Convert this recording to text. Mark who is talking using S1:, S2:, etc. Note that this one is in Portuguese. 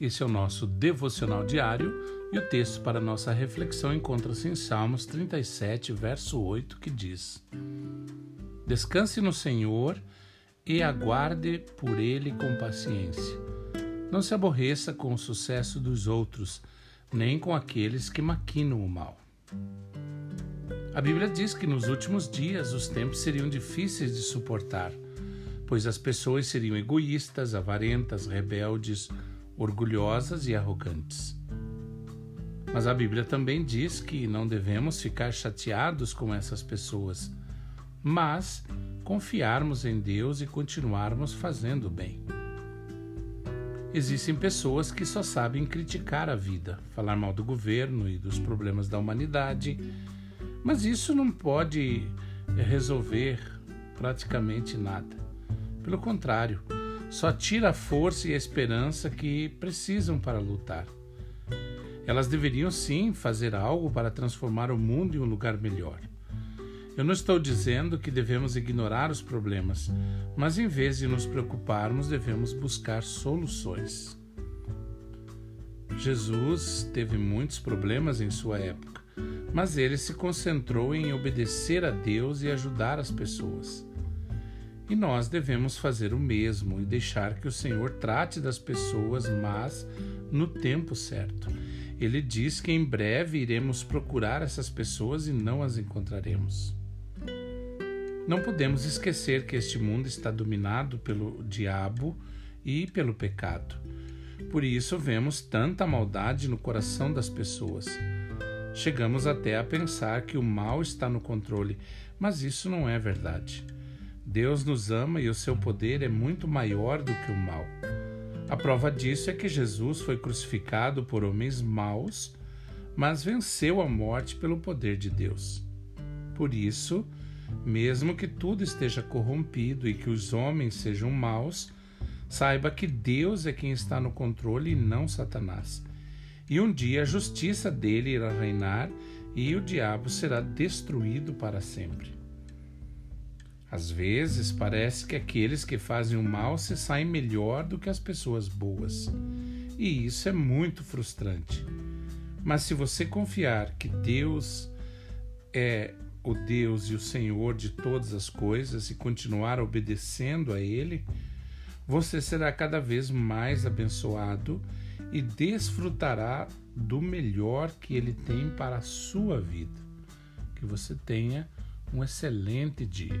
S1: Esse é o nosso devocional diário e o texto para nossa reflexão encontra-se em Salmos 37, verso 8, que diz: Descanse no Senhor e aguarde por ele com paciência. Não se aborreça com o sucesso dos outros, nem com aqueles que maquinam o mal. A Bíblia diz que nos últimos dias os tempos seriam difíceis de suportar, pois as pessoas seriam egoístas, avarentas, rebeldes, orgulhosas e arrogantes. Mas a Bíblia também diz que não devemos ficar chateados com essas pessoas, mas confiarmos em Deus e continuarmos fazendo o bem. Existem pessoas que só sabem criticar a vida, falar mal do governo e dos problemas da humanidade, mas isso não pode resolver praticamente nada. Pelo contrário, só tira a força e a esperança que precisam para lutar. Elas deveriam sim fazer algo para transformar o mundo em um lugar melhor. Eu não estou dizendo que devemos ignorar os problemas, mas em vez de nos preocuparmos, devemos buscar soluções. Jesus teve muitos problemas em sua época, mas ele se concentrou em obedecer a Deus e ajudar as pessoas. E nós devemos fazer o mesmo e deixar que o Senhor trate das pessoas, mas no tempo certo. Ele diz que em breve iremos procurar essas pessoas e não as encontraremos. Não podemos esquecer que este mundo está dominado pelo diabo e pelo pecado. Por isso vemos tanta maldade no coração das pessoas. Chegamos até a pensar que o mal está no controle, mas isso não é verdade. Deus nos ama e o seu poder é muito maior do que o mal. A prova disso é que Jesus foi crucificado por homens maus, mas venceu a morte pelo poder de Deus. Por isso, mesmo que tudo esteja corrompido e que os homens sejam maus, saiba que Deus é quem está no controle e não Satanás. E um dia a justiça dele irá reinar e o diabo será destruído para sempre. Às vezes parece que aqueles que fazem o mal se saem melhor do que as pessoas boas. E isso é muito frustrante. Mas se você confiar que Deus é o Deus e o Senhor de todas as coisas e continuar obedecendo a Ele, você será cada vez mais abençoado e desfrutará do melhor que Ele tem para a sua vida. Que você tenha um excelente dia.